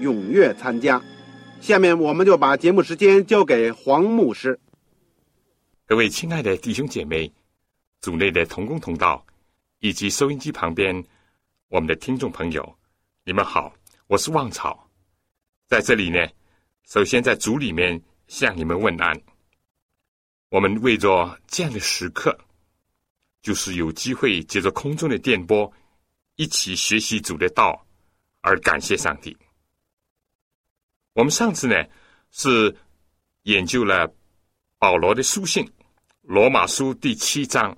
踊跃参加。下面我们就把节目时间交给黄牧师。各位亲爱的弟兄姐妹、组内的同工同道，以及收音机旁边我们的听众朋友，你们好，我是旺草，在这里呢，首先在组里面向你们问安。我们为着这样的时刻，就是有机会借着空中的电波，一起学习主的道，而感谢上帝。我们上次呢是研究了保罗的书信《罗马书》第七章，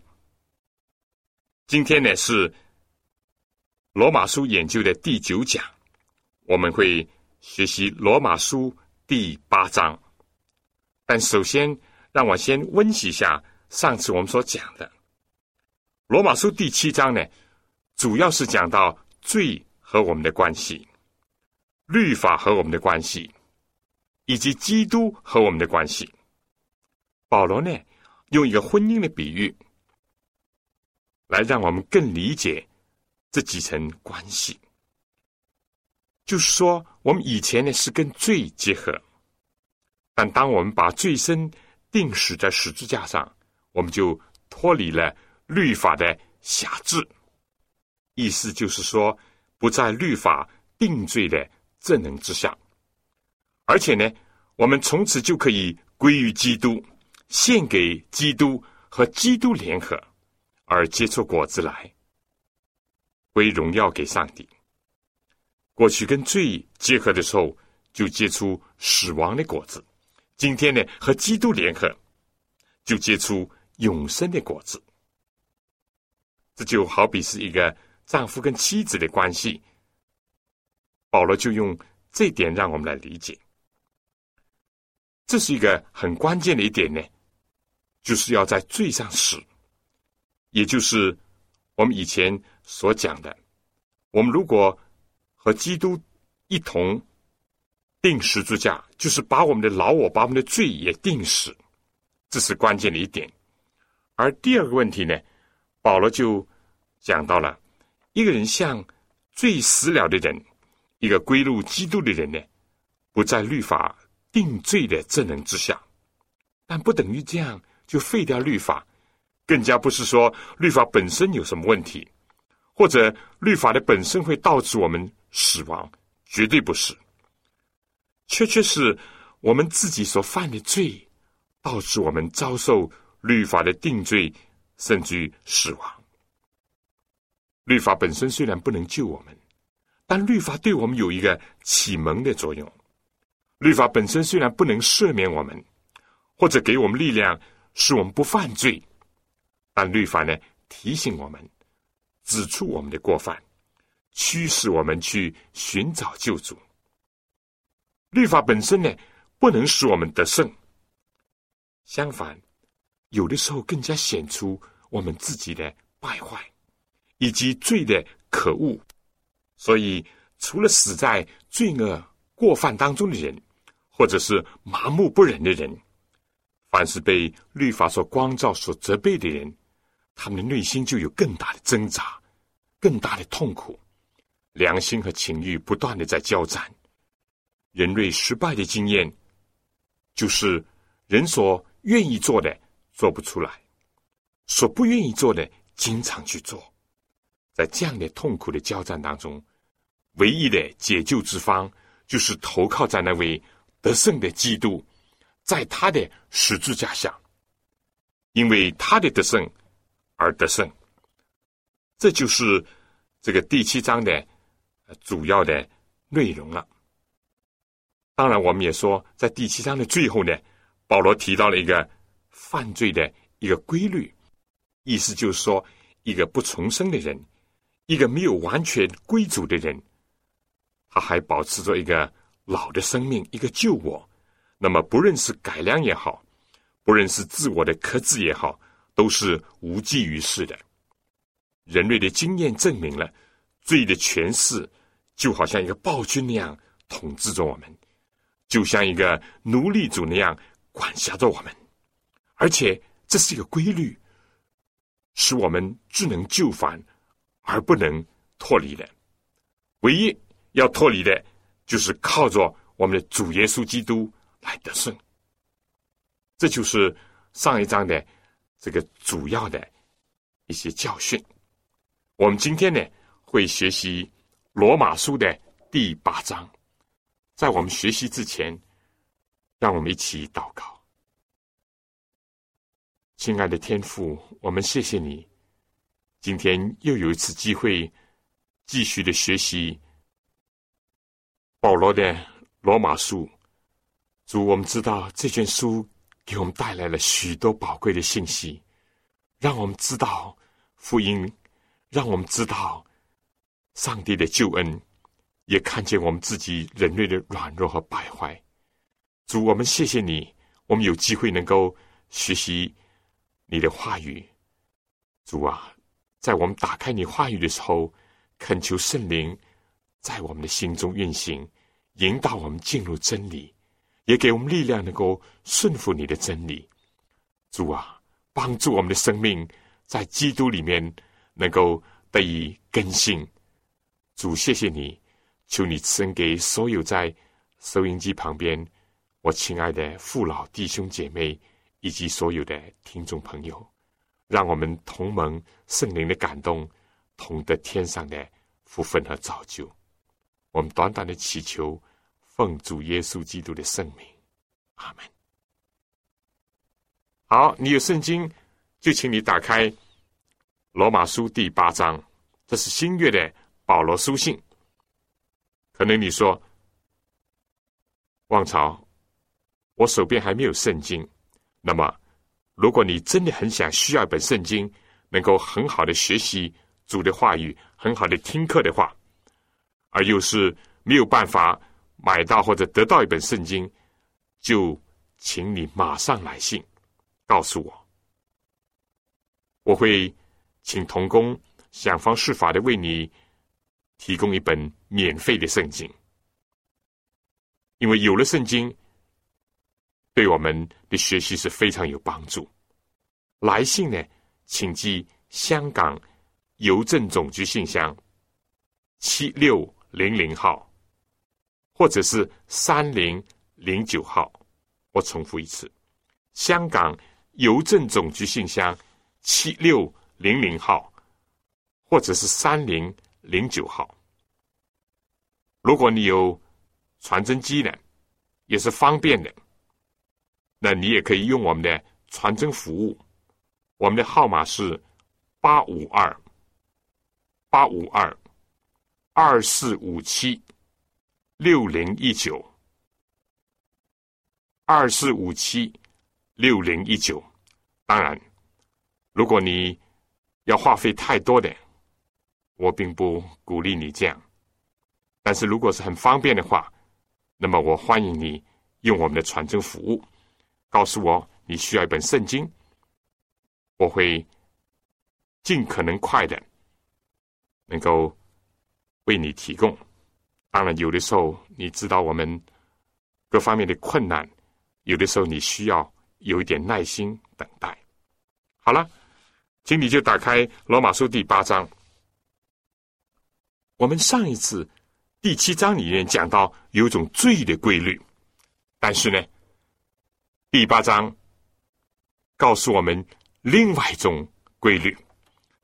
今天呢是《罗马书》研究的第九讲，我们会学习《罗马书》第八章，但首先。让我先温习一下上次我们所讲的《罗马书》第七章呢，主要是讲到罪和我们的关系、律法和我们的关系，以及基督和我们的关系。保罗呢，用一个婚姻的比喻，来让我们更理解这几层关系。就是说，我们以前呢是跟罪结合，但当我们把罪身定死在十字架上，我们就脱离了律法的辖制。意思就是说，不在律法定罪的正能之下，而且呢，我们从此就可以归于基督，献给基督和基督联合，而结出果子来，归荣耀给上帝。过去跟罪结合的时候，就结出死亡的果子。今天呢，和基督联合，就结出永生的果子。这就好比是一个丈夫跟妻子的关系。保罗就用这点让我们来理解，这是一个很关键的一点呢，就是要在罪上死，也就是我们以前所讲的，我们如果和基督一同。定十字架就是把我们的老我、把我们的罪也定死，这是关键的一点。而第二个问题呢，保罗就讲到了一个人像罪死了的人，一个归入基督的人呢，不在律法定罪的正能之下，但不等于这样就废掉律法，更加不是说律法本身有什么问题，或者律法的本身会导致我们死亡，绝对不是。确确是我们自己所犯的罪，导致我们遭受律法的定罪，甚至于死亡。律法本身虽然不能救我们，但律法对我们有一个启蒙的作用。律法本身虽然不能赦免我们，或者给我们力量使我们不犯罪，但律法呢提醒我们，指出我们的过犯，驱使我们去寻找救主。律法本身呢，不能使我们得胜。相反，有的时候更加显出我们自己的败坏，以及罪的可恶。所以，除了死在罪恶过犯当中的人，或者是麻木不仁的人，凡是被律法所光照、所责备的人，他们的内心就有更大的挣扎、更大的痛苦，良心和情欲不断的在交战。人类失败的经验，就是人所愿意做的做不出来，所不愿意做的经常去做，在这样的痛苦的交战当中，唯一的解救之方，就是投靠在那位得胜的基督，在他的十字架下，因为他的得胜而得胜。这就是这个第七章的主要的内容了。当然，我们也说，在第七章的最后呢，保罗提到了一个犯罪的一个规律，意思就是说，一个不重生的人，一个没有完全归主的人，他还保持着一个老的生命，一个旧我。那么，不论是改良也好，不论是自我的克制也好，都是无济于事的。人类的经验证明了，罪的权势就好像一个暴君那样统治着我们。就像一个奴隶主那样管辖着我们，而且这是一个规律，使我们只能就范，而不能脱离的。唯一要脱离的，就是靠着我们的主耶稣基督来得胜。这就是上一章的这个主要的一些教训。我们今天呢，会学习罗马书的第八章。在我们学习之前，让我们一起祷告。亲爱的天父，我们谢谢你，今天又有一次机会继续的学习保罗的罗马书。主，我们知道这卷书给我们带来了许多宝贵的信息，让我们知道福音，让我们知道上帝的救恩。也看见我们自己人类的软弱和败坏，主，我们谢谢你，我们有机会能够学习你的话语。主啊，在我们打开你话语的时候，恳求圣灵在我们的心中运行，引导我们进入真理，也给我们力量，能够顺服你的真理。主啊，帮助我们的生命在基督里面能够得以更新。主，谢谢你。求你赐恩给所有在收音机旁边，我亲爱的父老弟兄姐妹，以及所有的听众朋友，让我们同盟圣灵的感动，同得天上的福分和造就。我们短短的祈求，奉主耶稣基督的圣名，阿门。好，你有圣经，就请你打开罗马书第八章，这是新月的保罗书信。可能你说，望朝，我手边还没有圣经。那么，如果你真的很想需要一本圣经，能够很好的学习主的话语，很好的听课的话，而又是没有办法买到或者得到一本圣经，就请你马上来信告诉我，我会请童工想方设法的为你。提供一本免费的圣经，因为有了圣经，对我们的学习是非常有帮助。来信呢，请寄香港邮政总局信箱七六零零号，或者是三零零九号。我重复一次：香港邮政总局信箱七六零零号，或者是三零。零九号，如果你有传真机呢，也是方便的。那你也可以用我们的传真服务，我们的号码是八五二八五二二四五七六零一九二四五七六零一九。当然，如果你要话费太多的。我并不鼓励你这样，但是如果是很方便的话，那么我欢迎你用我们的传真服务，告诉我你需要一本圣经，我会尽可能快的能够为你提供。当然，有的时候你知道我们各方面的困难，有的时候你需要有一点耐心等待。好了，请你就打开罗马书第八章。我们上一次第七章里面讲到有一种罪的规律，但是呢，第八章告诉我们另外一种规律。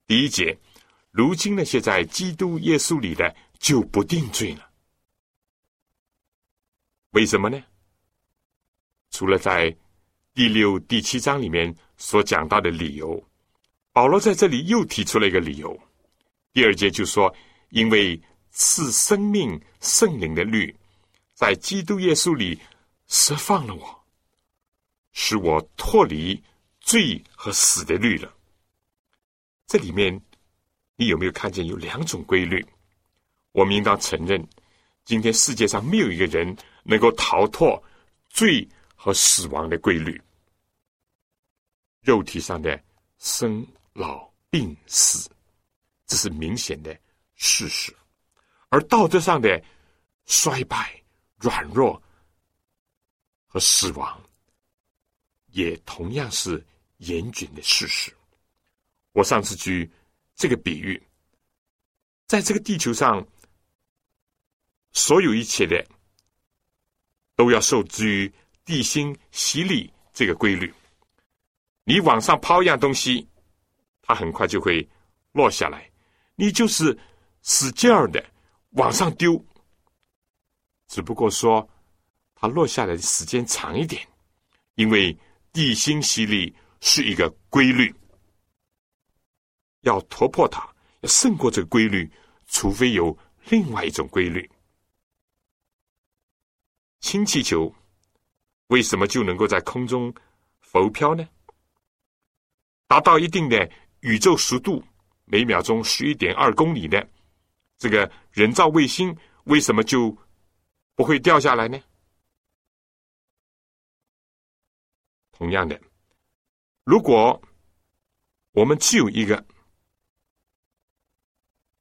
第一节，如今那些在基督耶稣里的就不定罪了。为什么呢？除了在第六、第七章里面所讲到的理由，保罗在这里又提出了一个理由。第二节就说：“因为赐生命圣灵的律，在基督耶稣里释放了我，使我脱离罪和死的律了。”这里面，你有没有看见有两种规律？我们应当承认，今天世界上没有一个人能够逃脱罪。和死亡的规律，肉体上的生老病死，这是明显的事实；而道德上的衰败、软弱和死亡，也同样是严峻的事实。我上次举这个比喻，在这个地球上，所有一切的都要受制于。地心吸力这个规律，你往上抛一样东西，它很快就会落下来。你就是使劲儿的往上丢，只不过说它落下来的时间长一点，因为地心吸力是一个规律，要突破它，要胜过这个规律，除非有另外一种规律。氢气球。为什么就能够在空中浮漂呢？达到一定的宇宙速度，每秒钟十一点二公里的这个人造卫星，为什么就不会掉下来呢？同样的，如果我们只有一个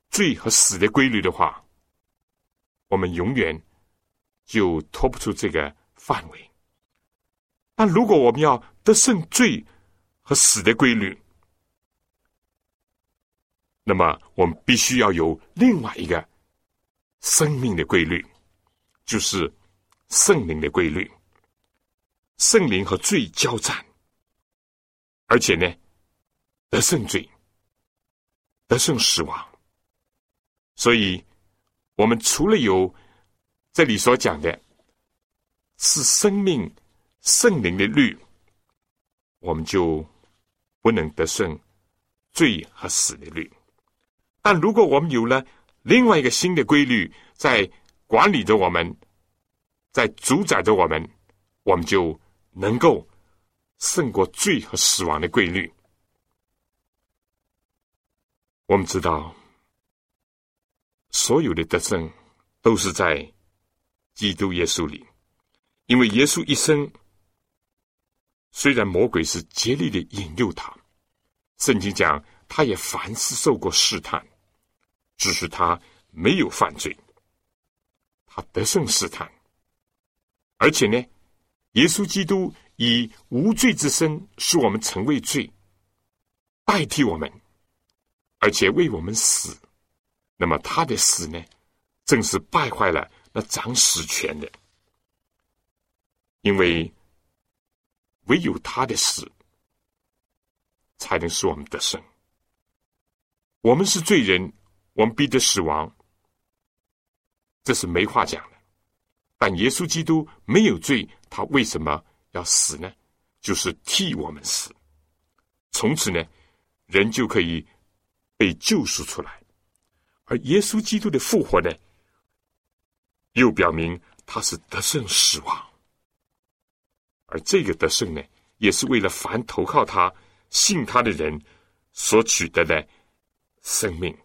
罪和死的规律的话，我们永远就脱不出这个范围。那如果我们要得胜罪和死的规律，那么我们必须要有另外一个生命的规律，就是圣灵的规律。圣灵和罪交战，而且呢，得胜罪，得胜死亡。所以，我们除了有这里所讲的，是生命。圣灵的律，我们就不能得胜罪和死的律。但如果我们有了另外一个新的规律，在管理着我们，在主宰着我们，我们就能够胜过罪和死亡的规律。我们知道，所有的得胜都是在基督耶稣里，因为耶稣一生。虽然魔鬼是竭力的引诱他，圣经讲他也凡事受过试探，只是他没有犯罪，他得胜试探。而且呢，耶稣基督以无罪之身使我们成为罪，代替我们，而且为我们死。那么他的死呢，正是败坏了那掌死权的，因为。唯有他的死，才能使我们得胜。我们是罪人，我们必得死亡，这是没话讲的。但耶稣基督没有罪，他为什么要死呢？就是替我们死。从此呢，人就可以被救赎出来。而耶稣基督的复活呢，又表明他是得胜死亡。而这个得胜呢，也是为了凡投靠他、信他的人所取得的生命。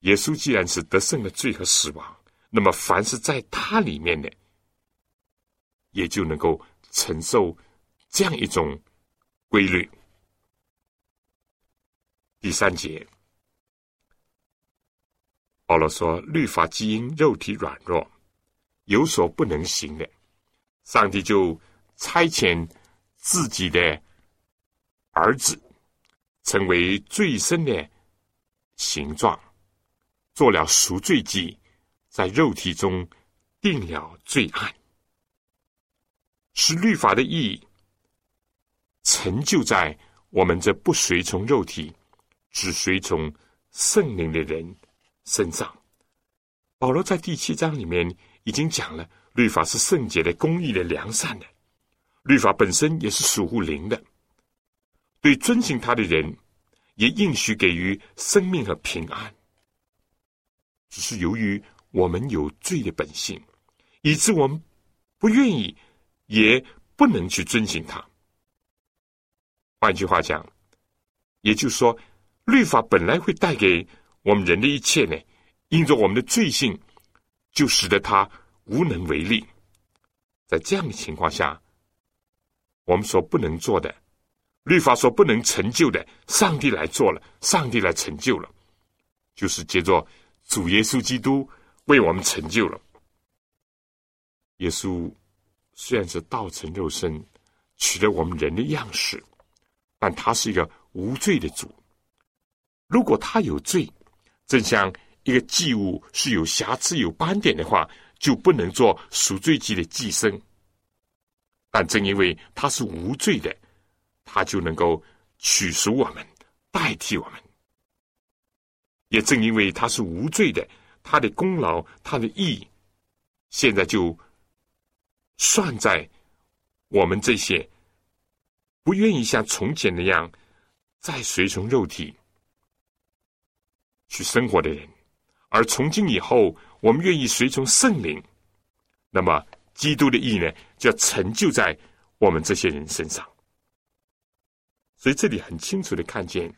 耶稣既然是得胜的罪和死亡，那么凡是在他里面的，也就能够承受这样一种规律。第三节，保罗说：“律法基因肉体软弱，有所不能行的。”上帝就差遣自己的儿子，成为最深的形状，做了赎罪祭，在肉体中定了罪案，使律法的意义成就在我们这不随从肉体，只随从圣灵的人身上。保罗在第七章里面已经讲了，律法是圣洁的、公义的、良善的，律法本身也是属乎灵的，对遵行他的人也应许给予生命和平安。只是由于我们有罪的本性，以致我们不愿意，也不能去遵循它。换句话讲，也就是说，律法本来会带给我们人的一切呢，因着我们的罪性，就使得他无能为力。在这样的情况下，我们所不能做的，律法所不能成就的，上帝来做了，上帝来成就了，就是借着主耶稣基督为我们成就了。耶稣虽然是道成肉身，取了我们人的样式。但他是一个无罪的主。如果他有罪，正像一个祭物是有瑕疵、有斑点的话，就不能做赎罪祭的祭牲。但正因为他是无罪的，他就能够取赎我们，代替我们。也正因为他是无罪的，他的功劳、他的义，现在就算在我们这些。不愿意像从前那样再随从肉体去生活的人，而从今以后，我们愿意随从圣灵，那么基督的意呢，就要成就在我们这些人身上。所以这里很清楚的看见，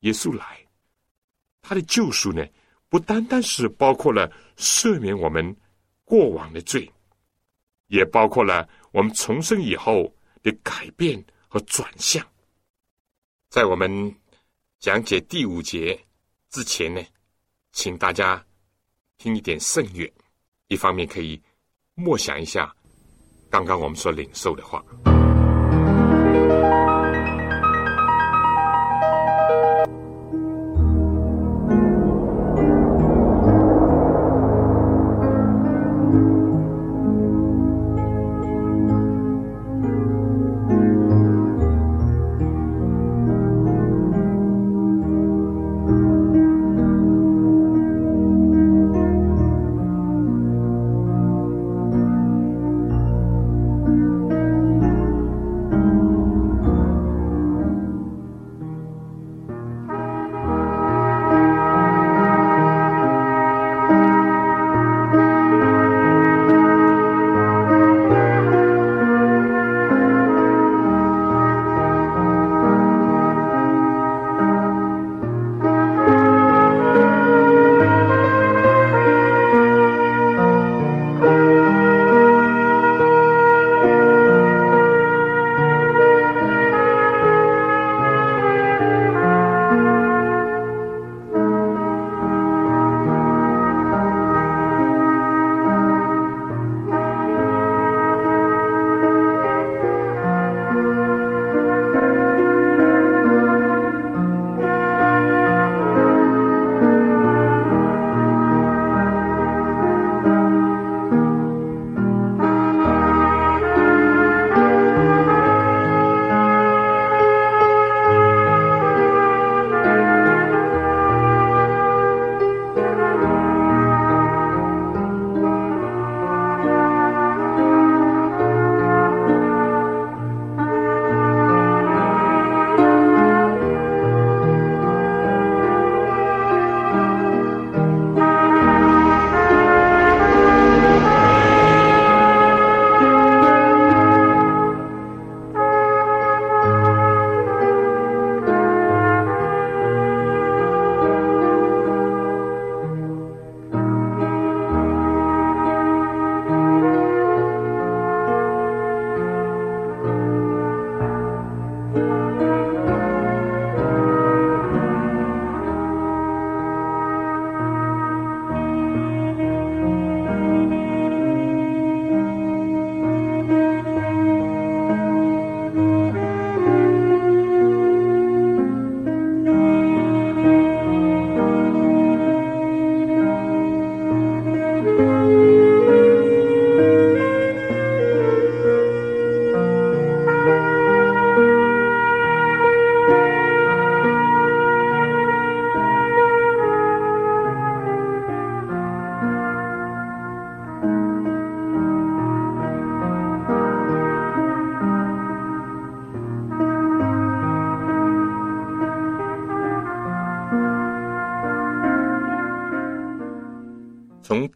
耶稣来，他的救赎呢，不单单是包括了赦免我们过往的罪，也包括了我们重生以后的改变。和转向，在我们讲解第五节之前呢，请大家听一点圣乐，一方面可以默想一下刚刚我们所领受的话。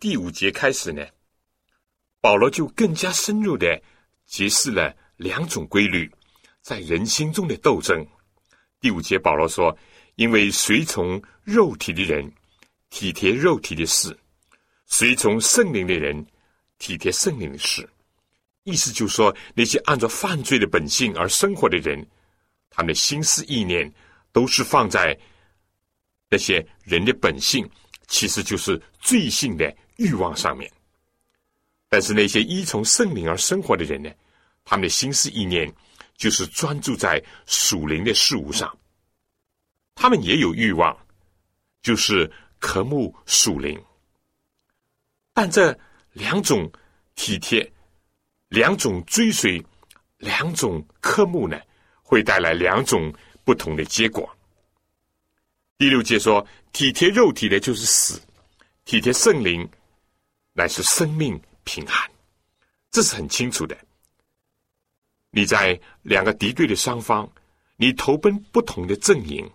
第五节开始呢，保罗就更加深入的揭示了两种规律在人心中的斗争。第五节，保罗说：“因为随从肉体的人体贴肉体的事，随从圣灵的人体贴圣灵的事。”意思就是说，那些按照犯罪的本性而生活的人，他们的心思意念都是放在那些人的本性，其实就是罪性的欲望上面。但是那些依从圣灵而生活的人呢，他们的心思意念就是专注在属灵的事物上。他们也有欲望，就是渴慕属灵。但这两种体贴。两种追随，两种科目呢，会带来两种不同的结果。第六节说，体贴肉体的就是死，体贴圣灵乃是生命平安，这是很清楚的。你在两个敌对的双方，你投奔不同的阵营，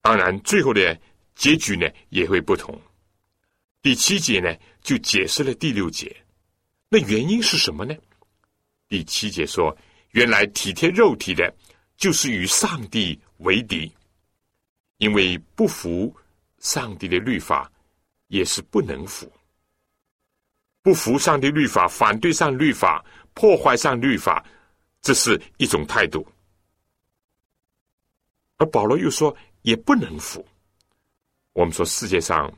当然最后的结局呢也会不同。第七节呢就解释了第六节。那原因是什么呢？第七节说，原来体贴肉体的，就是与上帝为敌，因为不服上帝的律法，也是不能服。不服上帝律法，反对上律法，破坏上律法，这是一种态度。而保罗又说，也不能服。我们说，世界上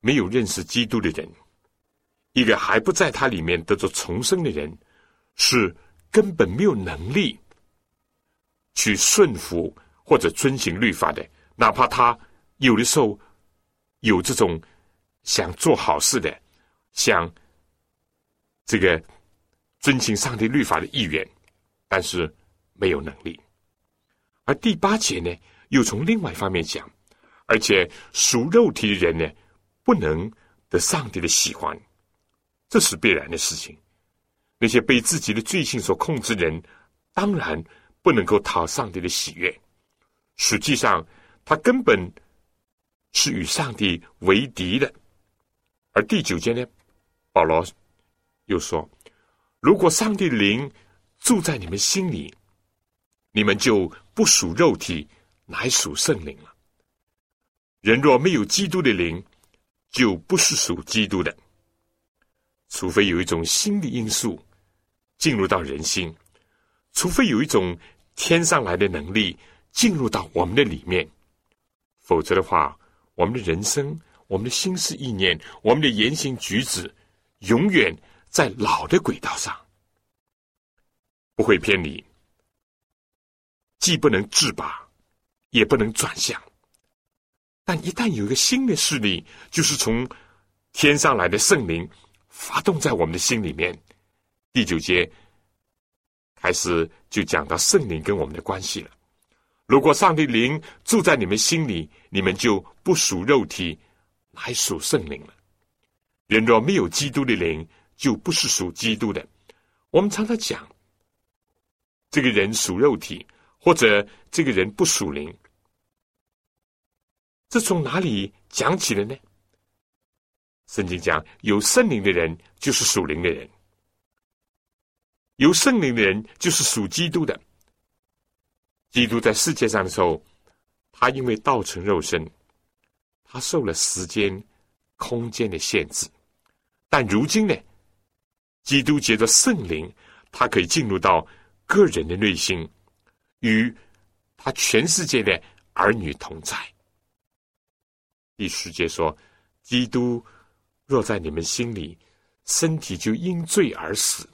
没有认识基督的人。一个还不在他里面得着重生的人，是根本没有能力去顺服或者遵行律法的。哪怕他有的时候有这种想做好事的、像这个遵行上帝律法的意愿，但是没有能力。而第八节呢，又从另外一方面讲，而且属肉体的人呢，不能得上帝的喜欢。这是必然的事情。那些被自己的罪性所控制的人，当然不能够讨上帝的喜悦。实际上，他根本是与上帝为敌的。而第九节呢，保罗又说：“如果上帝灵住在你们心里，你们就不属肉体，乃属圣灵了。人若没有基督的灵，就不是属基督的。”除非有一种心理因素进入到人心，除非有一种天上来的能力进入到我们的里面，否则的话，我们的人生、我们的心思意念、我们的言行举止，永远在老的轨道上，不会偏离，既不能自拔，也不能转向。但一旦有一个新的势力，就是从天上来的圣灵。发动在我们的心里面，第九节开始就讲到圣灵跟我们的关系了。如果上帝灵住在你们心里，你们就不属肉体，还属圣灵了。人若没有基督的灵，就不是属基督的。我们常常讲，这个人属肉体，或者这个人不属灵，这从哪里讲起的呢？圣经讲，有圣灵的人就是属灵的人，有圣灵的人就是属基督的。基督在世界上的时候，他因为道成肉身，他受了时间、空间的限制。但如今呢，基督借着圣灵，他可以进入到个人的内心，与他全世界的儿女同在。第十节说，基督。若在你们心里，身体就因罪而死，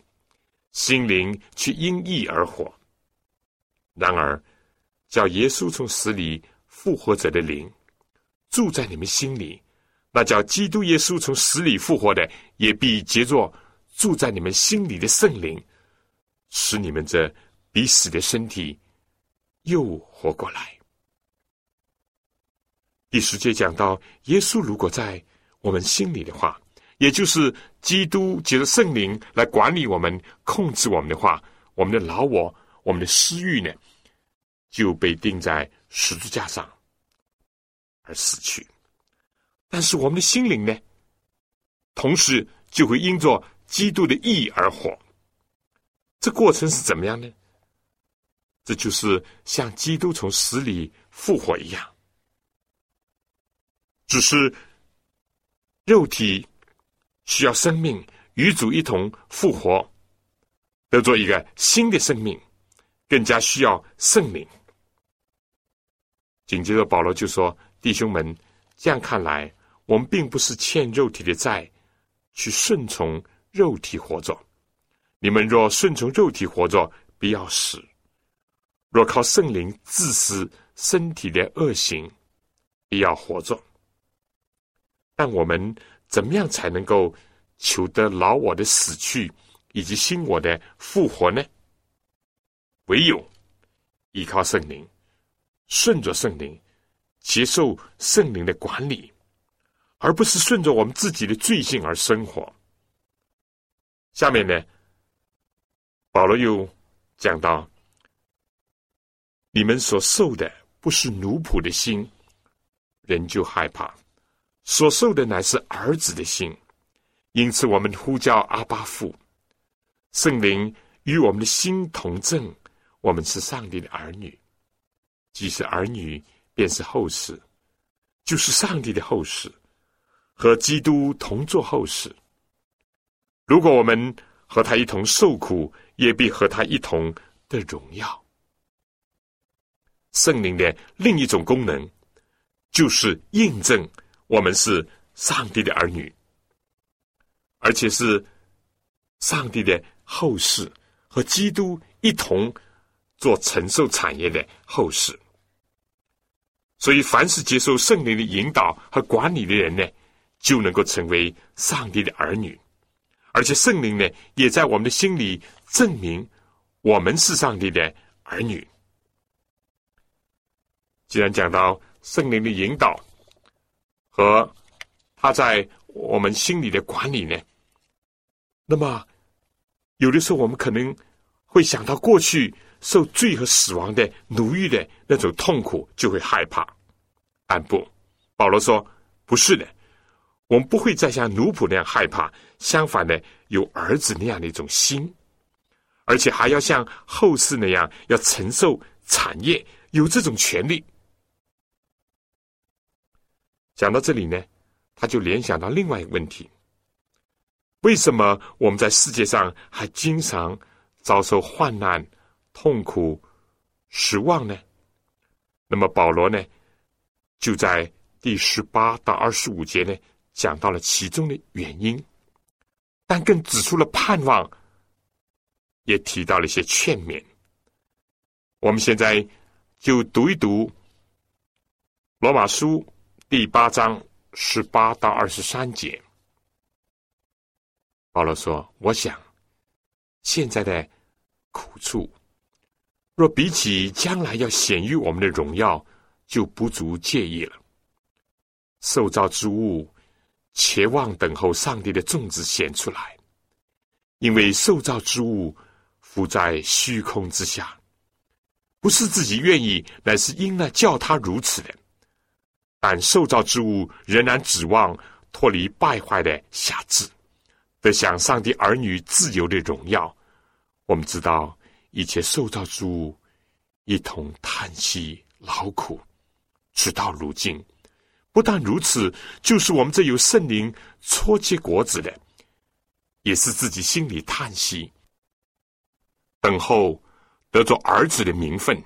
心灵却因义而活。然而，叫耶稣从死里复活者的灵住在你们心里，那叫基督耶稣从死里复活的，也必结作住在你们心里的圣灵，使你们这必死的身体又活过来。第十节讲到，耶稣如果在。我们心里的话，也就是基督借着圣灵来管理我们、控制我们的话，我们的老我、我们的私欲呢，就被钉在十字架上而死去。但是我们的心灵呢，同时就会因着基督的意义而活。这过程是怎么样呢？这就是像基督从死里复活一样，只是肉体需要生命与主一同复活，得做一个新的生命，更加需要圣灵。紧接着保罗就说：“弟兄们，这样看来，我们并不是欠肉体的债，去顺从肉体活着。你们若顺从肉体活着，必要死。”若靠圣灵自私身体的恶行，必要活着。但我们怎么样才能够求得老我的死去，以及新我的复活呢？唯有依靠圣灵，顺着圣灵，接受圣灵的管理，而不是顺着我们自己的罪性而生活。下面呢，保罗又讲到。你们所受的不是奴仆的心，人就害怕；所受的乃是儿子的心，因此我们呼叫阿巴父。圣灵与我们的心同证，我们是上帝的儿女。既是儿女，便是后世，就是上帝的后世，和基督同作后世。如果我们和他一同受苦，也必和他一同的荣耀。圣灵的另一种功能，就是印证我们是上帝的儿女，而且是上帝的后世，和基督一同做承受产业的后世。所以，凡是接受圣灵的引导和管理的人呢，就能够成为上帝的儿女，而且圣灵呢，也在我们的心里证明我们是上帝的儿女。既然讲到圣灵的引导和他在我们心里的管理呢，那么有的时候我们可能会想到过去受罪和死亡的奴役的那种痛苦，就会害怕。但不，保罗说不是的，我们不会再像奴仆那样害怕，相反的，有儿子那样的一种心，而且还要像后世那样要承受产业，有这种权利。讲到这里呢，他就联想到另外一个问题：为什么我们在世界上还经常遭受患难、痛苦、失望呢？那么保罗呢，就在第十八到二十五节呢，讲到了其中的原因，但更指出了盼望，也提到了一些劝勉。我们现在就读一读罗马书。第八章十八到二十三节，保罗说：“我想，现在的苦处，若比起将来要显于我们的荣耀，就不足介意了。受造之物，且望等候上帝的种子显出来，因为受造之物浮在虚空之下，不是自己愿意，乃是因那叫他如此的。”但受造之物仍然指望脱离败坏的辖制，得享上帝儿女自由的荣耀。我们知道一切受造之物一同叹息劳苦，直到如今。不但如此，就是我们这有圣灵搓结果子的，也是自己心里叹息，等候得做儿子的名分，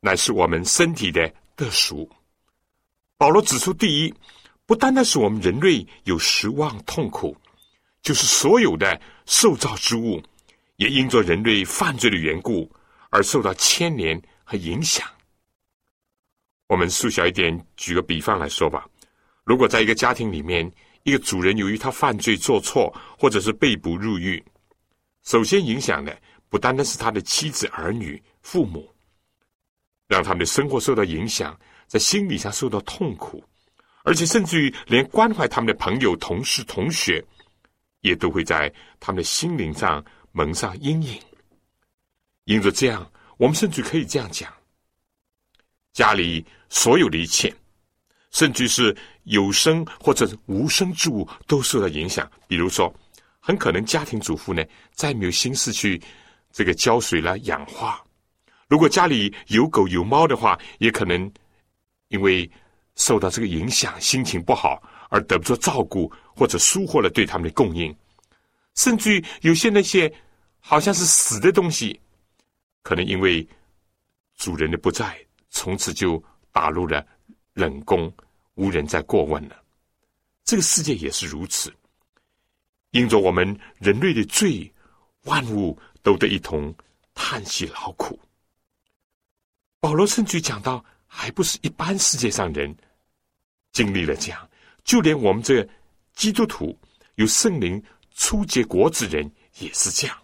乃是我们身体的得赎。保罗指出：第一，不单单是我们人类有失望痛苦，就是所有的受造之物，也因着人类犯罪的缘故而受到牵连和影响。我们缩小一点，举个比方来说吧：如果在一个家庭里面，一个主人由于他犯罪做错，或者是被捕入狱，首先影响的不单单是他的妻子、儿女、父母，让他们的生活受到影响。在心理上受到痛苦，而且甚至于连关怀他们的朋友、同事、同学，也都会在他们的心灵上蒙上阴影。因着这样，我们甚至可以这样讲：家里所有的一切，甚至是有生或者无生之物都受到影响。比如说，很可能家庭主妇呢，再没有心思去这个浇水了、养花。如果家里有狗有猫的话，也可能因为受到这个影响，心情不好而得不到照顾，或者疏忽了对他们的供应。甚至有些那些好像是死的东西，可能因为主人的不在，从此就打入了冷宫，无人再过问了。这个世界也是如此，因着我们人类的罪，万物都得一同叹息劳苦。保罗甚至讲到，还不是一般世界上人经历了这样，就连我们这基督徒有圣灵。初结果子人也是这样。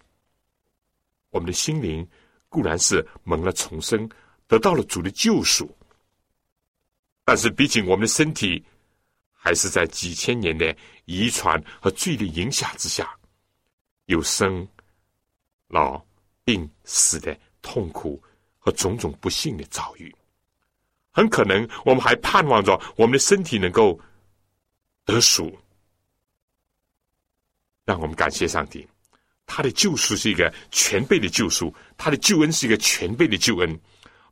我们的心灵固然是蒙了重生，得到了主的救赎，但是毕竟我们的身体还是在几千年的遗传和罪的影响之下，有生、老、病、死的痛苦和种种不幸的遭遇。很可能我们还盼望着我们的身体能够得赎。让我们感谢上帝，他的救赎是一个全备的救赎，他的救恩是一个全备的救恩，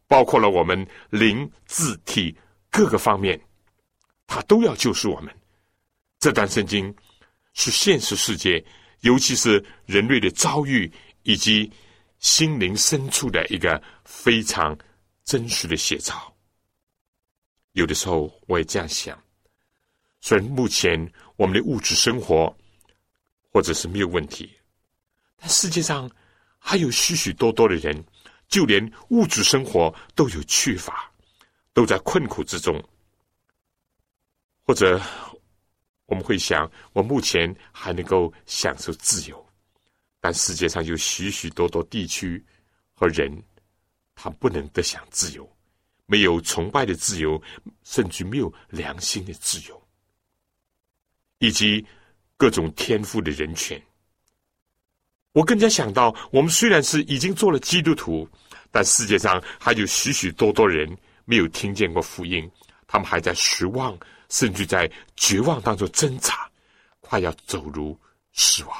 包括了我们灵、智、体各个方面，他都要救赎我们。这段圣经是现实世界，尤其是人类的遭遇以及心灵深处的一个非常真实的写照。有的时候我也这样想，虽然目前我们的物质生活。或者是没有问题，但世界上还有许许多多的人，就连物质生活都有缺乏，都在困苦之中。或者我们会想，我目前还能够享受自由，但世界上有许许多多地区和人，他不能得享自由，没有崇拜的自由，甚至没有良心的自由，以及。各种天赋的人权，我更加想到，我们虽然是已经做了基督徒，但世界上还有许许多多人没有听见过福音，他们还在失望，甚至在绝望当中挣扎，快要走入死亡。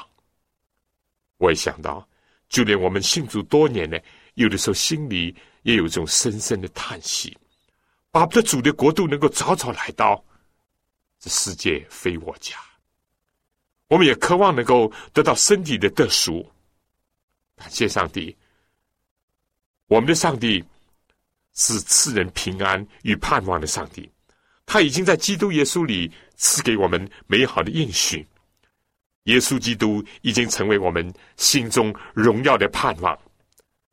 我也想到，就连我们信主多年呢，有的时候心里也有一种深深的叹息，巴不得主的国度能够早早来到，这世界非我家。我们也渴望能够得到身体的得赎，感谢上帝。我们的上帝是赐人平安与盼望的上帝，他已经在基督耶稣里赐给我们美好的应许。耶稣基督已经成为我们心中荣耀的盼望。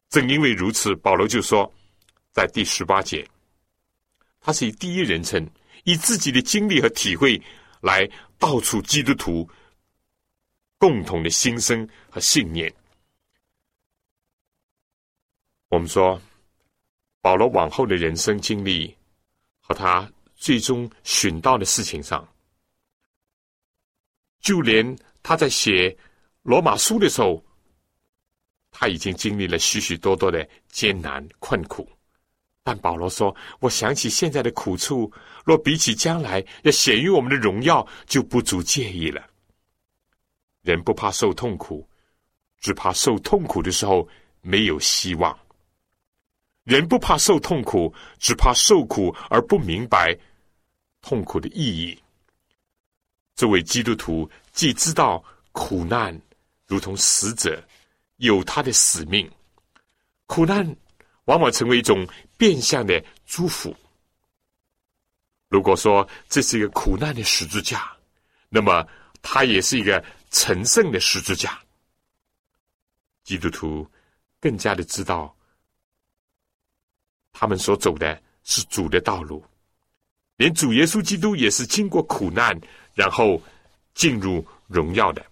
正因为如此，保罗就说，在第十八节，他是以第一人称，以自己的经历和体会来道出基督徒。共同的心声和信念。我们说，保罗往后的人生经历和他最终寻到的事情上，就连他在写罗马书的时候，他已经经历了许许多多的艰难困苦。但保罗说：“我想起现在的苦处，若比起将来要显于我们的荣耀，就不足介意了。”人不怕受痛苦，只怕受痛苦的时候没有希望。人不怕受痛苦，只怕受苦而不明白痛苦的意义。作为基督徒，既知道苦难如同死者有他的使命，苦难往往成为一种变相的祝福。如果说这是一个苦难的十字架，那么它也是一个。成圣的十字架，基督徒更加的知道，他们所走的是主的道路，连主耶稣基督也是经过苦难，然后进入荣耀的。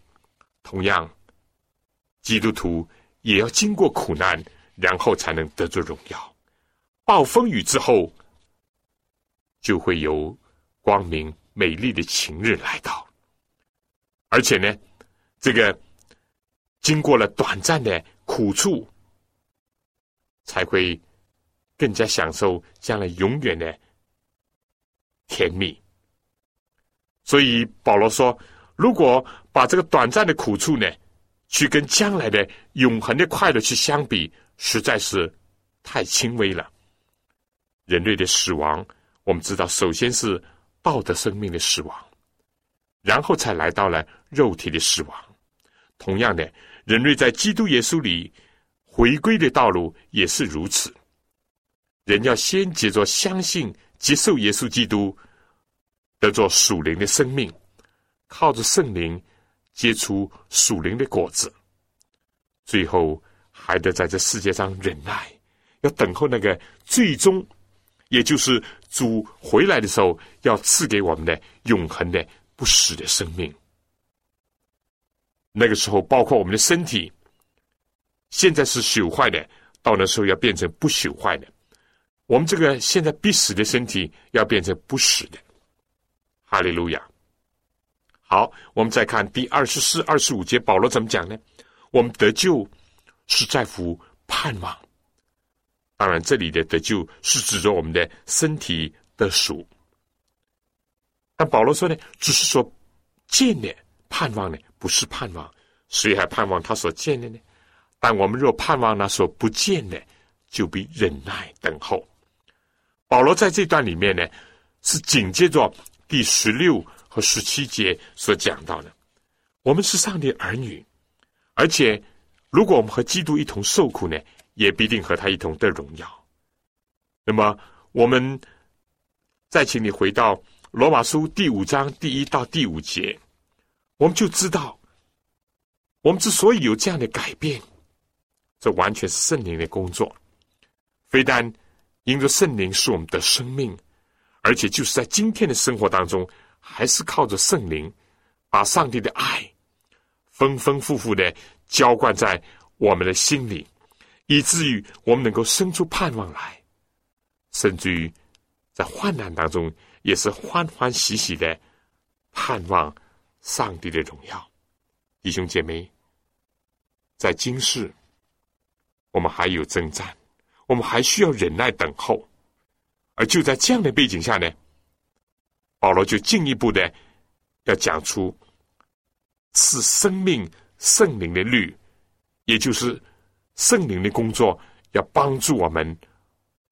同样，基督徒也要经过苦难，然后才能得着荣耀。暴风雨之后，就会有光明美丽的晴日来到，而且呢。这个经过了短暂的苦处，才会更加享受将来永远的甜蜜。所以保罗说：“如果把这个短暂的苦处呢，去跟将来的永恒的快乐去相比，实在是太轻微了。人类的死亡，我们知道，首先是道德生命的死亡，然后才来到了肉体的死亡。同样的，人类在基督耶稣里回归的道路也是如此。人要先接着相信、接受耶稣基督。”得做属灵的生命，靠着圣灵结出属灵的果子，最后还得在这世界上忍耐，要等候那个最终，也就是主回来的时候，要赐给我们的永恒的不死的生命。那个时候，包括我们的身体，现在是朽坏的，到那时候要变成不朽坏的。我们这个现在必死的身体，要变成不死的。哈利路亚！好，我们再看第二十四、二十五节，保罗怎么讲呢？我们得救是在乎盼望。当然，这里的得救是指着我们的身体的属。但保罗说呢，只是说见的盼望呢，不是盼望。谁还盼望他所见的呢？但我们若盼望那所不见的，就必忍耐等候。保罗在这段里面呢，是紧接着。第十六和十七节所讲到的，我们是上帝儿女，而且如果我们和基督一同受苦呢，也必定和他一同得荣耀。那么，我们再请你回到罗马书第五章第一到第五节，我们就知道，我们之所以有这样的改变，这完全是圣灵的工作，非但因着圣灵是我们的生命。而且就是在今天的生活当中，还是靠着圣灵，把上帝的爱丰丰富富的浇灌在我们的心里，以至于我们能够生出盼望来，甚至于在患难当中也是欢欢喜喜的盼望上帝的荣耀。弟兄姐妹，在今世我们还有征战，我们还需要忍耐等候。而就在这样的背景下呢，保罗就进一步的要讲出赐生命圣灵的律，也就是圣灵的工作要帮助我们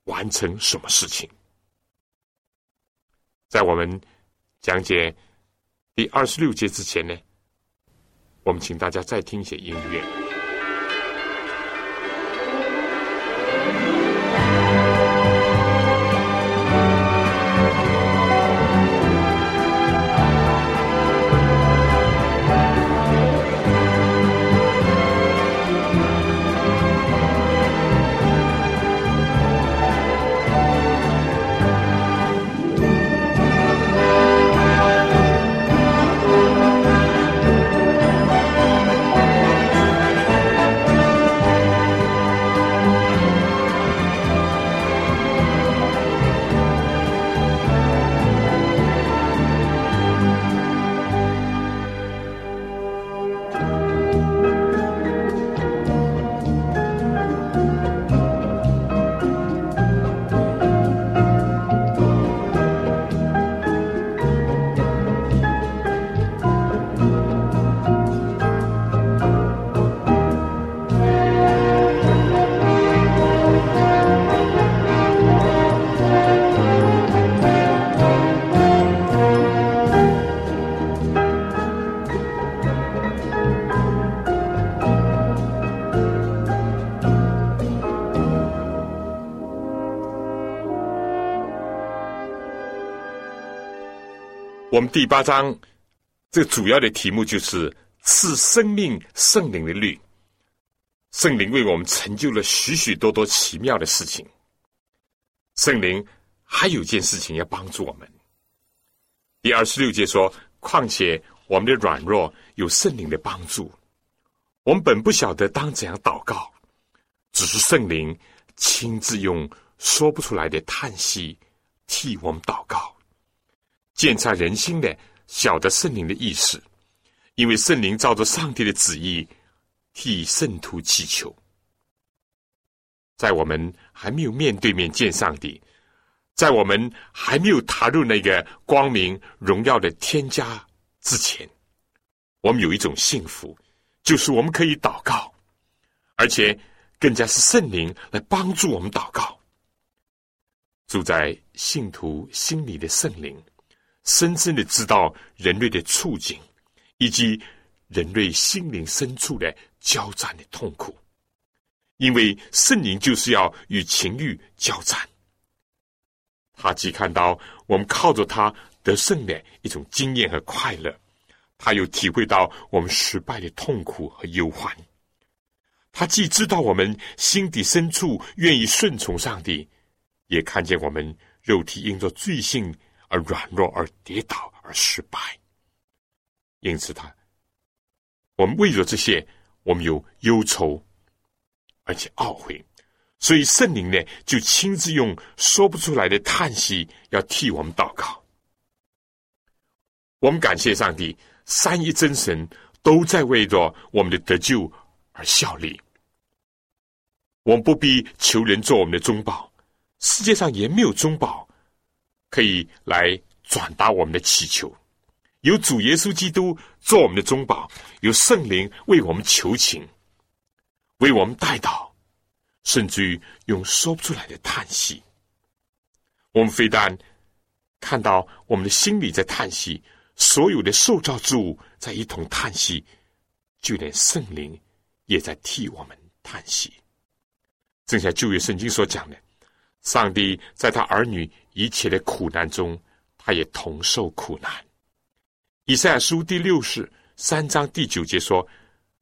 完成什么事情。在我们讲解第二十六节之前呢，我们请大家再听一些音乐。我们第八章，这主要的题目就是赐生命圣灵的律。圣灵为我们成就了许许多多奇妙的事情。圣灵还有件事情要帮助我们。第二十六节说：“况且我们的软弱有圣灵的帮助，我们本不晓得当怎样祷告，只是圣灵亲自用说不出来的叹息替我们祷告。”检察人心的，晓得圣灵的意思，因为圣灵照着上帝的旨意替圣徒祈求。在我们还没有面对面见上帝，在我们还没有踏入那个光明荣耀的天家之前，我们有一种幸福，就是我们可以祷告，而且更加是圣灵来帮助我们祷告。住在信徒心里的圣灵，深深的知道人类的处境，以及人类心灵深处的交战的痛苦，因为圣灵就是要与情欲交战。他既看到我们靠着他得胜的一种经验和快乐，他又体会到我们失败的痛苦和忧患。他既知道我们心底深处愿意顺从上帝，也看见我们肉体因着罪性而软弱而跌倒而失败。因此，他我们为了这些，我们有忧愁，而且懊悔。所以圣灵呢，就亲自用说不出来的叹息，要替我们祷告。我们感谢上帝，三一真神都在为着我们的得救而效力。我们不必求人做我们的中保，世界上也没有中保可以来转达我们的祈求。有主耶稣基督做我们的中保，有圣灵为我们求情，为我们代祷。甚至于用说不出来的叹息，我们非但看到我们的心里在叹息，所有的受造之物在一同叹息，就连圣灵也在替我们叹息。正像旧约圣经所讲的，上帝在他儿女一切的苦难中，他也同受苦难。以赛亚书第六十三章第九节说。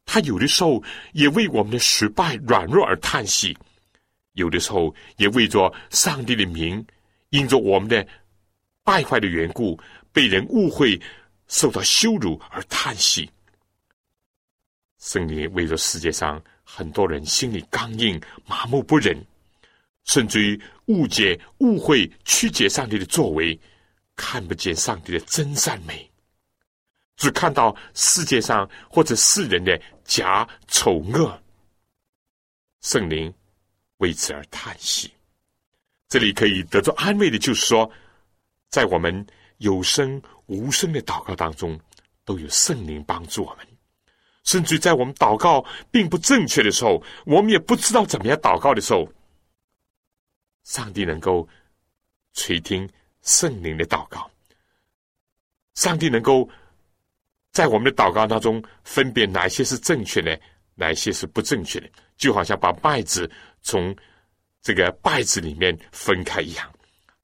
他有的时候也为我们的失败、软弱而叹息，有的时候也为着上帝的名，因着我们的败坏的缘故，被人误会、受到羞辱而叹息。圣灵为着世界上很多人心里刚硬、麻木不仁，甚至于误解、误会、曲解上帝的作为，看不见上帝的真善美。只看到世界上或者世人的假丑恶，圣灵为此而叹息。这里可以得到安慰的，就是说，在我们有声无声的祷告当中，都有圣灵帮助我们。甚至在我们祷告并不正确的时候，我们也不知道怎么样祷告的时候，上帝能够垂听圣灵的祷告，上帝能够。在我们的祷告当中，分辨哪些是正确的，哪些是不正确的，就好像把麦子从这个稗子里面分开一样。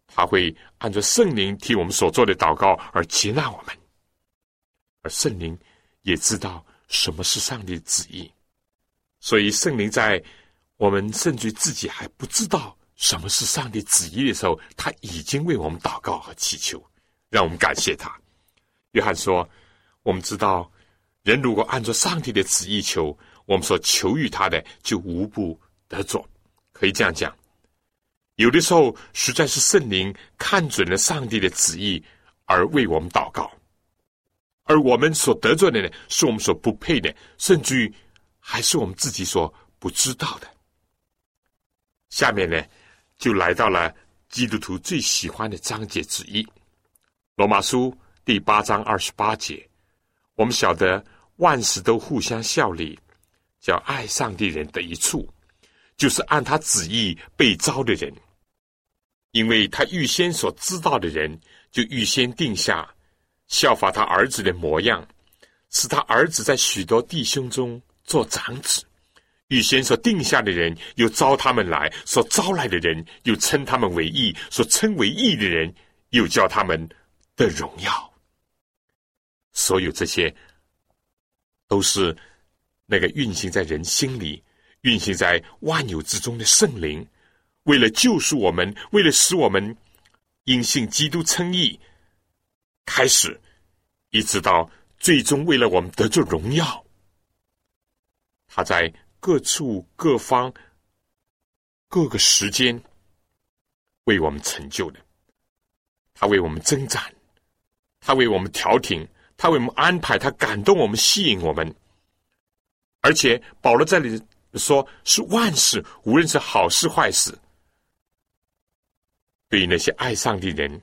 他会按照圣灵替我们所做的祷告而接纳我们，而圣灵也知道什么是上帝旨意。所以，圣灵在我们甚至自己还不知道什么是上帝旨意的时候，他已经为我们祷告和祈求，让我们感谢他。约翰说。我们知道，人如果按照上帝的旨意求，我们所求于他的就无不得做。可以这样讲，有的时候实在是圣灵看准了上帝的旨意而为我们祷告，而我们所得罪的呢，是我们所不配的，甚至于还是我们自己所不知道的。下面呢，就来到了基督徒最喜欢的章节之一，《罗马书》第八章二十八节。我们晓得万事都互相效力，叫爱上帝人的一处，就是按他旨意被招的人，因为他预先所知道的人，就预先定下效法他儿子的模样，使他儿子在许多弟兄中做长子。预先所定下的人，又招他们来；所招来的人，又称他们为义；所称为义的人，又叫他们的荣耀。所有这些，都是那个运行在人心里、运行在万有之中的圣灵，为了救赎我们，为了使我们因信基督称义，开始，一直到最终，为了我们得着荣耀，他在各处各方、各个时间为我们成就的，他为我们增长，他为我们调停。他为我们安排，他感动我们，吸引我们，而且保罗在里说是万事，无论是好事坏事，对于那些爱上的人，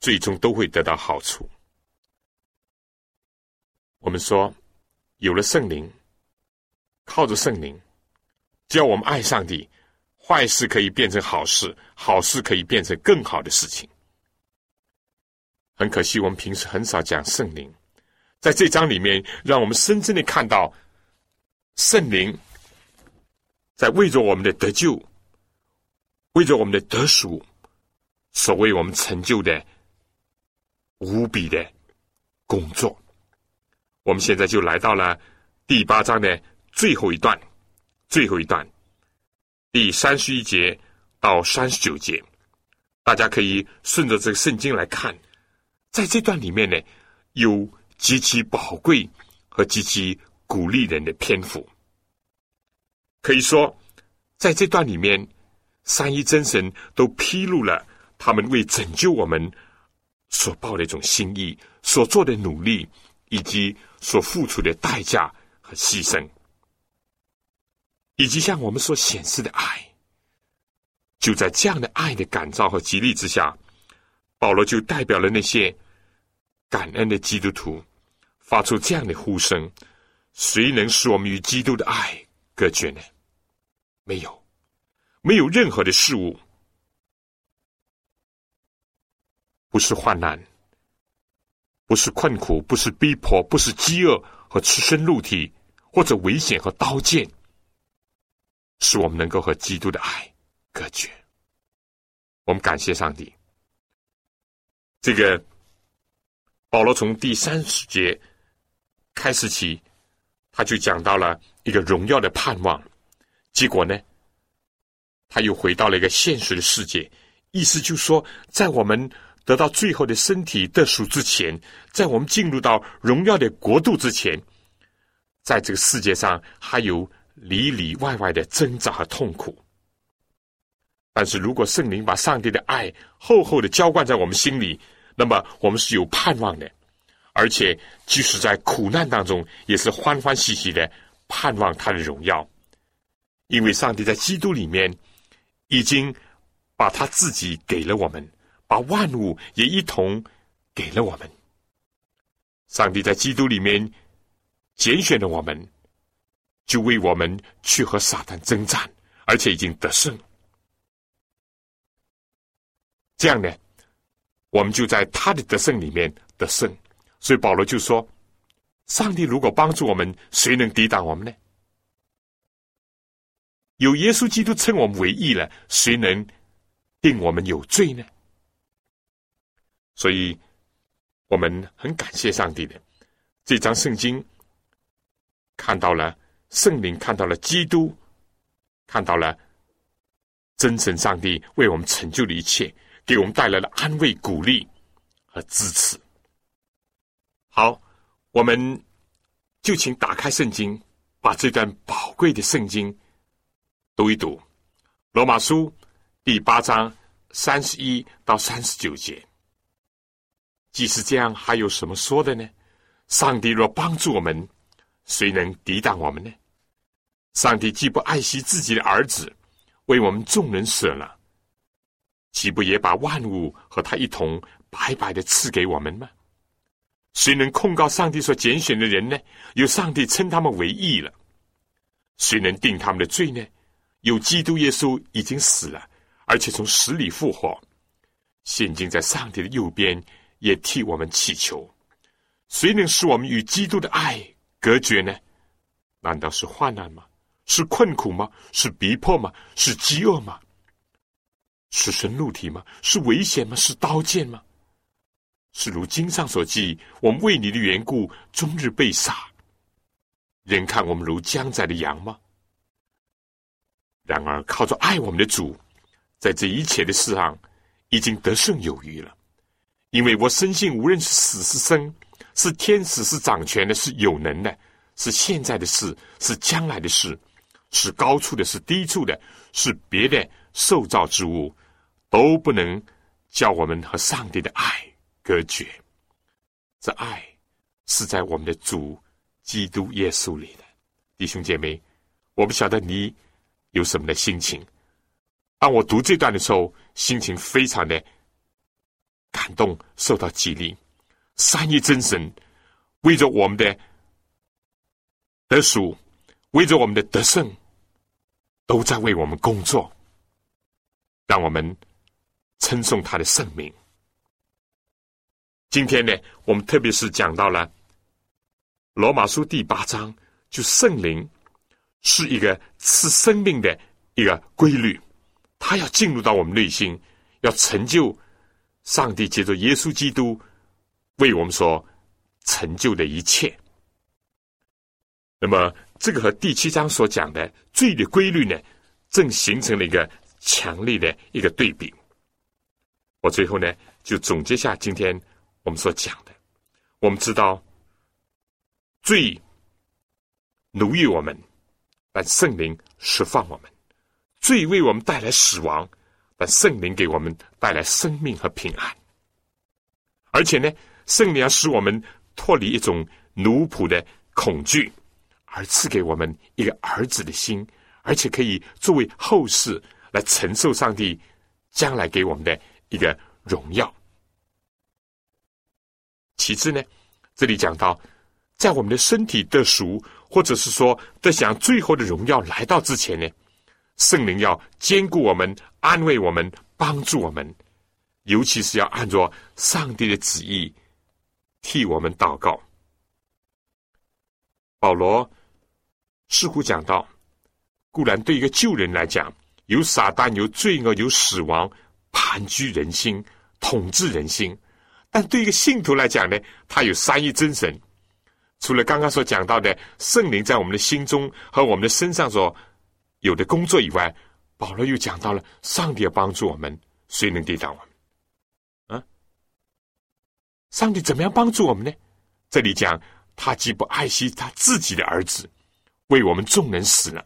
最终都会得到好处。我们说，有了圣灵，靠着圣灵，只要我们爱上帝，坏事可以变成好事，好事可以变成更好的事情。很可惜，我们平时很少讲圣灵。在这章里面，让我们深深的看到圣灵在为着我们的得救，为着我们的得赎，所为我们成就的无比的工作。我们现在就来到了第八章的最后一段，最后一段，第三十一节到三十九节，大家可以顺着这个圣经来看，在这段里面呢，有极其宝贵和极其鼓励人的篇幅。可以说，在这段里面，三一真神都披露了他们为拯救我们所抱的一种心意，所做的努力。以及所付出的代价和牺牲，以及向我们所显示的爱，就在这样的爱的感召和激励之下，保罗就代表了那些感恩的基督徒，发出这样的呼声：谁能使我们与基督的爱隔绝呢？没有，没有任何的事物，不是患难。不是困苦，不是逼迫，不是饥饿和赤身露体，或者危险和刀剑，使我们能够和基督的爱隔绝。我们感谢上帝。这个保罗从第三十节开始起，他就讲到了一个荣耀的盼望。结果呢，他又回到了一个现实的世界，意思就是说，在我们。得到最后的身体得赎之前，在我们进入到荣耀的国度之前，在这个世界上还有里里外外的挣扎和痛苦。但是如果圣灵把上帝的爱厚厚的浇灌在我们心里，那么我们是有盼望的，而且即使在苦难当中，也是欢欢喜喜的盼望他的荣耀，因为上帝在基督里面已经把他自己给了我们。把万物也一同给了我们。上帝在基督里面拣选了我们，就为我们去和撒旦征战，而且已经得胜。这样呢，我们就在他的得胜里面得胜。所以保罗就说：“上帝如果帮助我们，谁能抵挡我们呢？有耶稣基督称我们为义了，谁能定我们有罪呢？”所以，我们很感谢上帝的这张圣经，看到了圣灵，看到了基督，看到了真神上帝为我们成就的一切，给我们带来了安慰、鼓励和支持。好，我们就请打开圣经，把这段宝贵的圣经读一读，《罗马书》第八章三十一到三十九节。即使这样，还有什么说的呢？上帝若帮助我们，谁能抵挡我们呢？上帝既不爱惜自己的儿子，为我们众人舍了，岂不也把万物和他一同白白的赐给我们吗？谁能控告上帝所拣选的人呢？有上帝称他们为义了。谁能定他们的罪呢？有基督耶稣已经死了，而且从死里复活，现今在上帝的右边。也替我们祈求，谁能使我们与基督的爱隔绝呢？难道是患难吗？是困苦吗？是逼迫吗？是饥饿吗？是神怒体吗？是危险吗？是刀剑吗？是如经上所记，我们为你的缘故，终日被杀，人看我们如将宰的羊吗？然而靠着爱我们的主，在这一切的事上，已经得胜有余了。因为我深信，无论是死是生，是天使是掌权的，是有能的，是现在的事，是将来的事，是高处的，是低处的，是别的受造之物，都不能叫我们和上帝的爱隔绝。这爱是在我们的主基督耶稣里的，弟兄姐妹，我不晓得你有什么的心情。当我读这段的时候，心情非常的感动，受到激励。三一真神为着我们的得赎，为着我们的得胜，都在为我们工作。让我们称颂他的圣名。今天呢，我们特别是讲到了罗马书第八章，就圣灵是一个赐生命的一个规律，他要进入到我们内心，要成就上帝借着耶稣基督为我们所成就的一切。那么，这个和第七章所讲的罪的规律呢，正形成了一个。强烈的一个对比。我最后呢，就总结下今天我们所讲的。我们知道，罪奴役我们，但圣灵释放我们；罪为我们带来死亡，但圣灵给我们带来生命和平安。而且呢，圣灵要使我们脱离一种奴仆的恐惧，而赐给我们一个儿子的心，而且可以作为后世。来承受上帝将来给我们的一个荣耀。其次呢，这里讲到，在我们的身体得赎，或者是说得享最后的荣耀来到之前呢，圣灵要兼顾我们、安慰我们、帮助我们，尤其是要按照上帝的旨意替我们祷告。保罗似乎讲到，固然对一个旧人来讲。有撒旦，有罪恶，有死亡，盘踞人心，统治人心。但对一个信徒来讲呢，他有三一真神。除了刚刚所讲到的圣灵在我们的心中和我们的身上所有的工作以外，保罗又讲到了上帝要帮助我们，谁能抵挡我们？啊，上帝怎么样帮助我们呢？这里讲他既不爱惜他自己的儿子，为我们众人死了，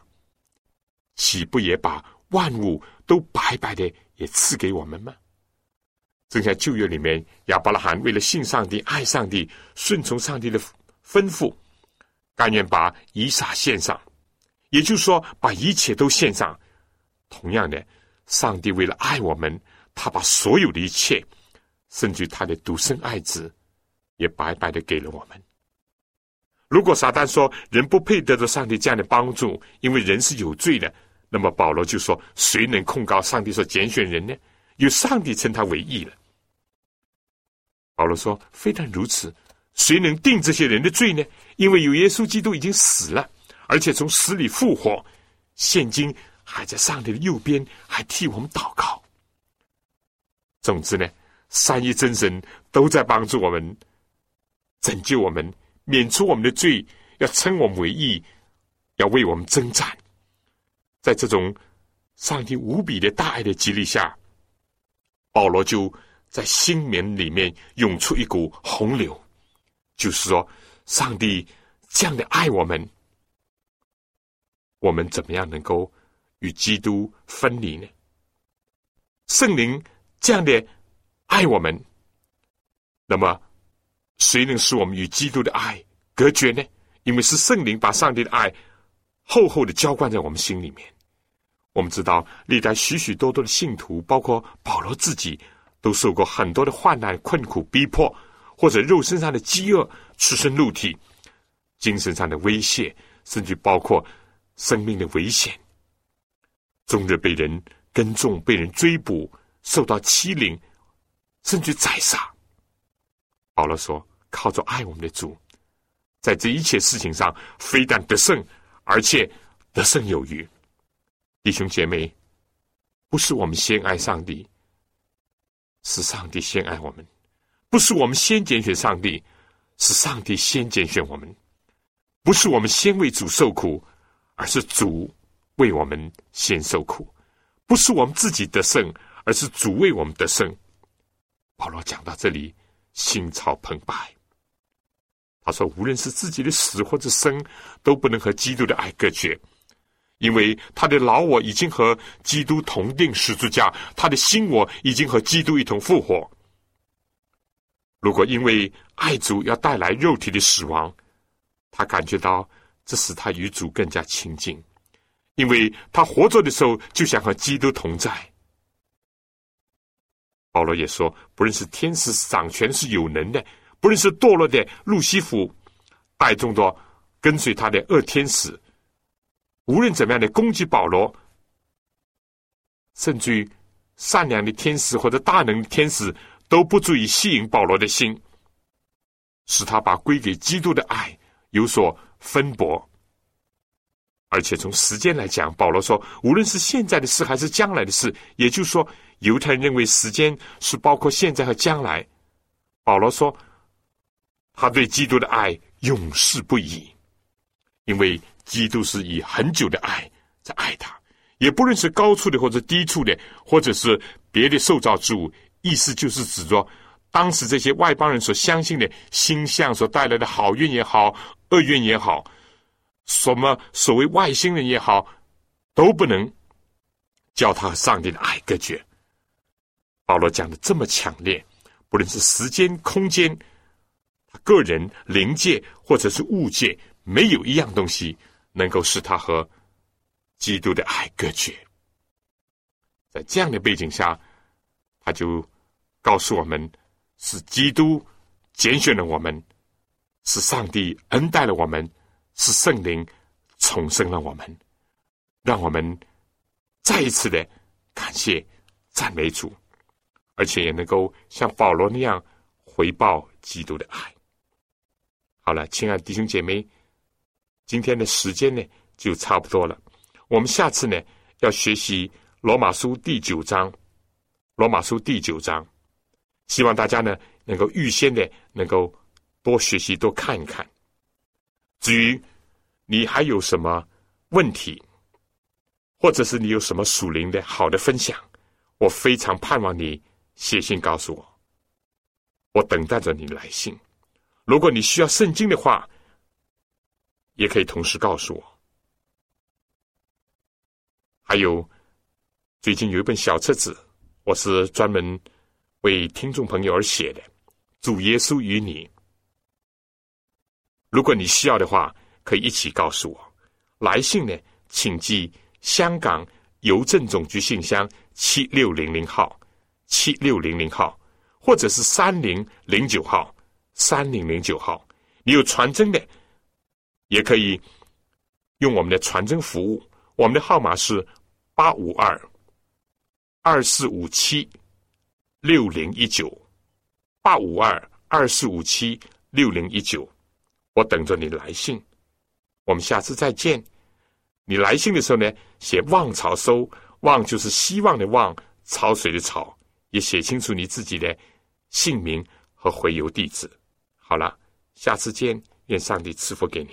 岂不也把？万物都白白的也赐给我们吗？正像旧约里面亚伯拉罕为了信上帝、爱上帝、顺从上帝的吩咐，甘愿把以撒献上，也就是说把一切都献上。同样的，上帝为了爱我们，他把所有的一切，甚至他的独生爱子，也白白的给了我们。如果撒旦说人不配得到上帝这样的帮助，因为人是有罪的。那么保罗就说：“谁能控告上帝所拣选人呢？有上帝称他为义了。”保罗说：“非但如此，谁能定这些人的罪呢？因为有耶稣基督已经死了，而且从死里复活，现今还在上帝的右边，还替我们祷告。总之呢，三一真神都在帮助我们，拯救我们，免除我们的罪，要称我们为义，要为我们征战。”在这种上帝无比的大爱的激励下，保罗就在心门里面涌出一股洪流，就是说，上帝这样的爱我们，我们怎么样能够与基督分离呢？圣灵这样的爱我们，那么谁能使我们与基督的爱隔绝呢？因为是圣灵把上帝的爱厚厚的浇灌在我们心里面。我们知道，历代许许多多的信徒，包括保罗自己，都受过很多的患难、困苦、逼迫，或者肉身上的饥饿、出身露体，精神上的威胁，甚至包括生命的危险，终日被人跟踪、被人追捕，受到欺凌，甚至宰杀。保罗说：“靠着爱我们的主，在这一切事情上，非但得胜，而且得胜有余。”弟兄姐妹，不是我们先爱上帝，是上帝先爱我们；不是我们先拣选上帝，是上帝先拣选我们；不是我们先为主受苦，而是主为我们先受苦；不是我们自己得胜，而是主为我们得胜。保罗讲到这里，心潮澎湃。他说：“无论是自己的死或者生，都不能和基督的爱隔绝。”因为他的老我已经和基督同定十字架，他的新我已经和基督一同复活。如果因为爱主要带来肉体的死亡，他感觉到这使他与主更加亲近，因为他活着的时候就想和基督同在。保罗也说，不论是天使掌权是有能的，不论是堕落的路西弗爱众多跟随他的恶天使，无论怎么样的攻击保罗，甚至于善良的天使或者大能的天使都不足以吸引保罗的心，使他把归给基督的爱有所分薄。而且从时间来讲，保罗说，无论是现在的事还是将来的事，也就是说，犹太人认为时间是包括现在和将来。保罗说，他对基督的爱永世不移，因为基督是以很久的爱在爱他，也不论是高处的或者低处的，或者是别的受造之物，意思就是指着当时这些外邦人所相信的星象所带来的好运也好，厄运也好。什么所谓外星人也好，都不能叫他和上帝的爱隔绝。保罗讲的这么强烈，不论是时间、空间，个人、灵界或者是物界，没有一样东西能够使他和基督的爱隔绝。在这样的背景下，他就告诉我们：是基督拣选了我们，是上帝恩待了我们。是圣灵重生了我们，让我们再一次的感谢赞美主，而且也能够像保罗那样回报基督的爱。好了，亲爱的弟兄姐妹，今天的时间呢就差不多了。我们下次呢要学习罗马书第九章，罗马书第九章，希望大家呢能够预先的能够多学习多看一看。至于你还有什么问题，或者是你有什么属灵的好的分享，我非常盼望你写信告诉我，我等待着你来信。如果你需要圣经的话，也可以同时告诉我。还有，最近有一本小册子，我是专门为听众朋友而写的，《主耶稣与你》。如果你需要的话，可以一起告诉我。来信呢，请寄香港邮政总局信箱七六零零号，七六零零号，或者是三零零九号，三零零九号。你有传真的，也可以用我们的传真服务。我们的号码是八五二二四五七六零一九，八五二二四五七六零一九。我等着你来信，我们下次再见。你来信的时候呢，写“望潮收”，“望”就是希望的“望”，潮水的“潮”，也写清楚你自己的姓名和回邮地址。好了，下次见，愿上帝赐福给你。